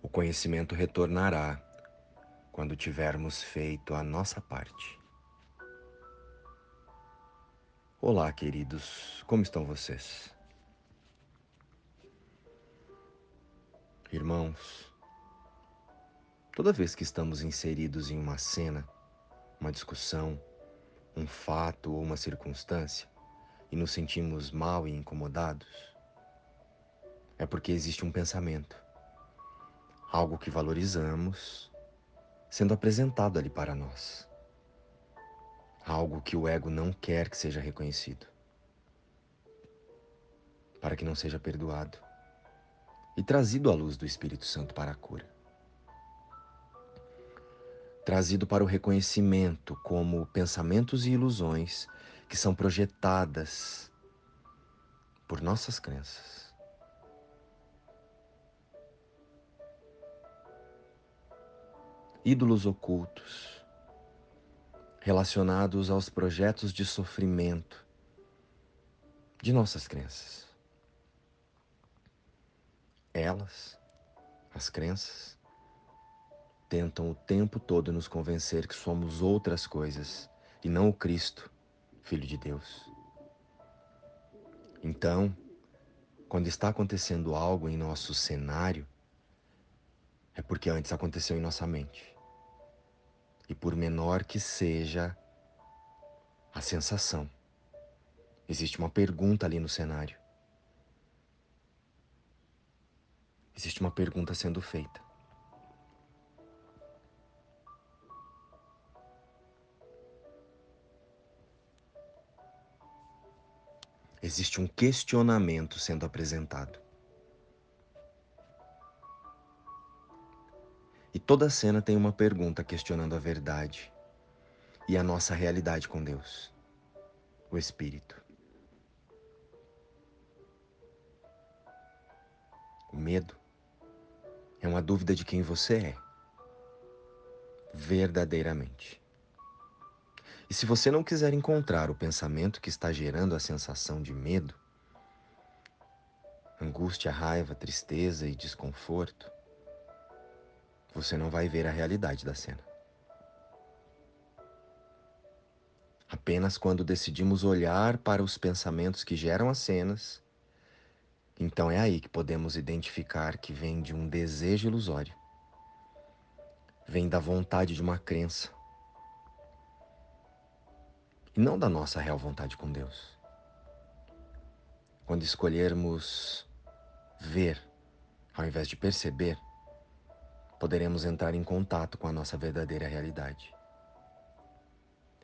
O conhecimento retornará quando tivermos feito a nossa parte. Olá, queridos, como estão vocês? Irmãos, toda vez que estamos inseridos em uma cena, uma discussão, um fato ou uma circunstância e nos sentimos mal e incomodados, é porque existe um pensamento, algo que valorizamos, sendo apresentado ali para nós. Algo que o ego não quer que seja reconhecido, para que não seja perdoado e trazido à luz do Espírito Santo para a cura. Trazido para o reconhecimento como pensamentos e ilusões que são projetadas por nossas crenças. Ídolos ocultos relacionados aos projetos de sofrimento de nossas crenças. Elas, as crenças, tentam o tempo todo nos convencer que somos outras coisas e não o Cristo, Filho de Deus. Então, quando está acontecendo algo em nosso cenário, é porque antes aconteceu em nossa mente. E por menor que seja a sensação, existe uma pergunta ali no cenário. Existe uma pergunta sendo feita. Existe um questionamento sendo apresentado. Toda cena tem uma pergunta questionando a verdade e a nossa realidade com Deus, o Espírito. O medo é uma dúvida de quem você é, verdadeiramente. E se você não quiser encontrar o pensamento que está gerando a sensação de medo, angústia, raiva, tristeza e desconforto, você não vai ver a realidade da cena. Apenas quando decidimos olhar para os pensamentos que geram as cenas, então é aí que podemos identificar que vem de um desejo ilusório, vem da vontade de uma crença, e não da nossa real vontade com Deus. Quando escolhermos ver ao invés de perceber, poderemos entrar em contato com a nossa verdadeira realidade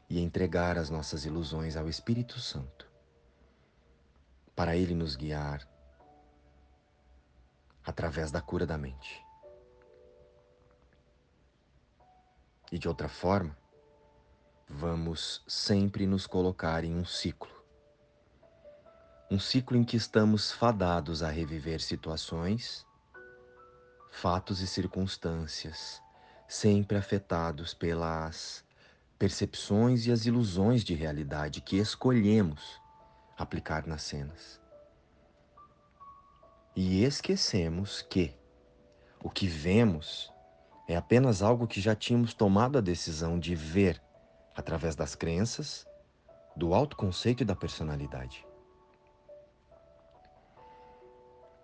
e entregar as nossas ilusões ao Espírito Santo, para Ele nos guiar através da cura da mente. E de outra forma, vamos sempre nos colocar em um ciclo. Um ciclo em que estamos fadados a reviver situações fatos e circunstâncias, sempre afetados pelas percepções e as ilusões de realidade que escolhemos aplicar nas cenas. E esquecemos que o que vemos é apenas algo que já tínhamos tomado a decisão de ver através das crenças, do autoconceito e da personalidade.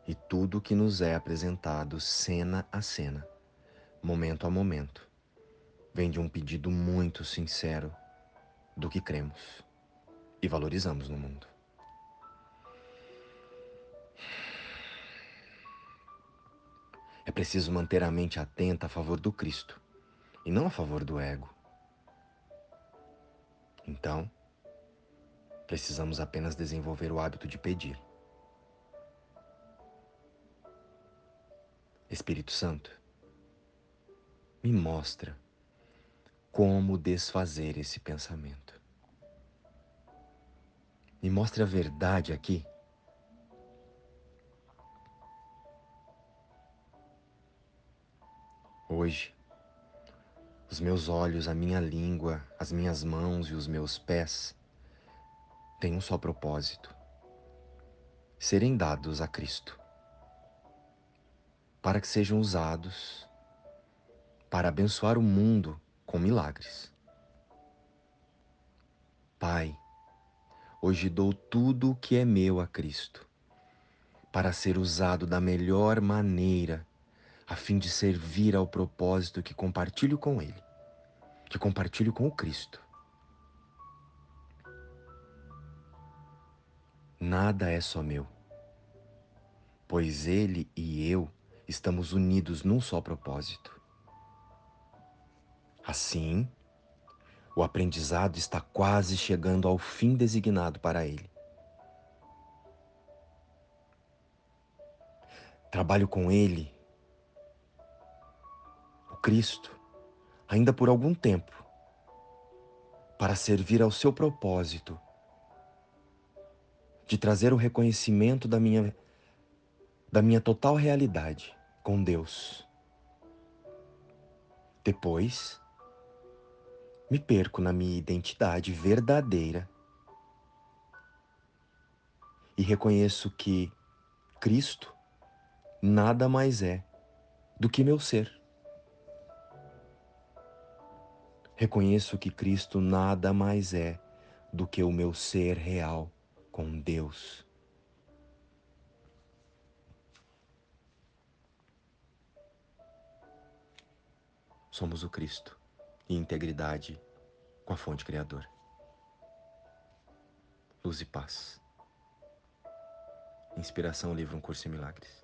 E tudo que nos é apresentado cena a cena, momento a momento, vem de um pedido muito sincero do que cremos e valorizamos no mundo. É preciso manter a mente atenta a favor do Cristo e não a favor do ego. Então, precisamos apenas desenvolver o hábito de pedir. Espírito Santo, me mostra como desfazer esse pensamento. Me mostre a verdade aqui. Hoje, os meus olhos, a minha língua, as minhas mãos e os meus pés têm um só propósito: serem dados a Cristo para que sejam usados para abençoar o mundo com milagres. Pai, hoje dou tudo o que é meu a Cristo, para ser usado da melhor maneira, a fim de servir ao propósito que compartilho com Ele, que compartilho com o Cristo. Nada é só meu, pois Ele e eu estamos unidos num só propósito. Assim, o aprendizado está quase chegando ao fim designado para ele. Trabalho com ele, o Cristo, ainda por algum tempo, para servir ao seu propósito de trazer o reconhecimento da minha da minha total realidade com Deus. Depois, me perco na minha identidade verdadeira e reconheço que Cristo nada mais é do que meu ser. Reconheço que Cristo nada mais é do que o meu ser real com Deus. Somos o Cristo e integridade com a fonte criadora. Luz e paz. Inspiração, livro Um Curso em Milagres.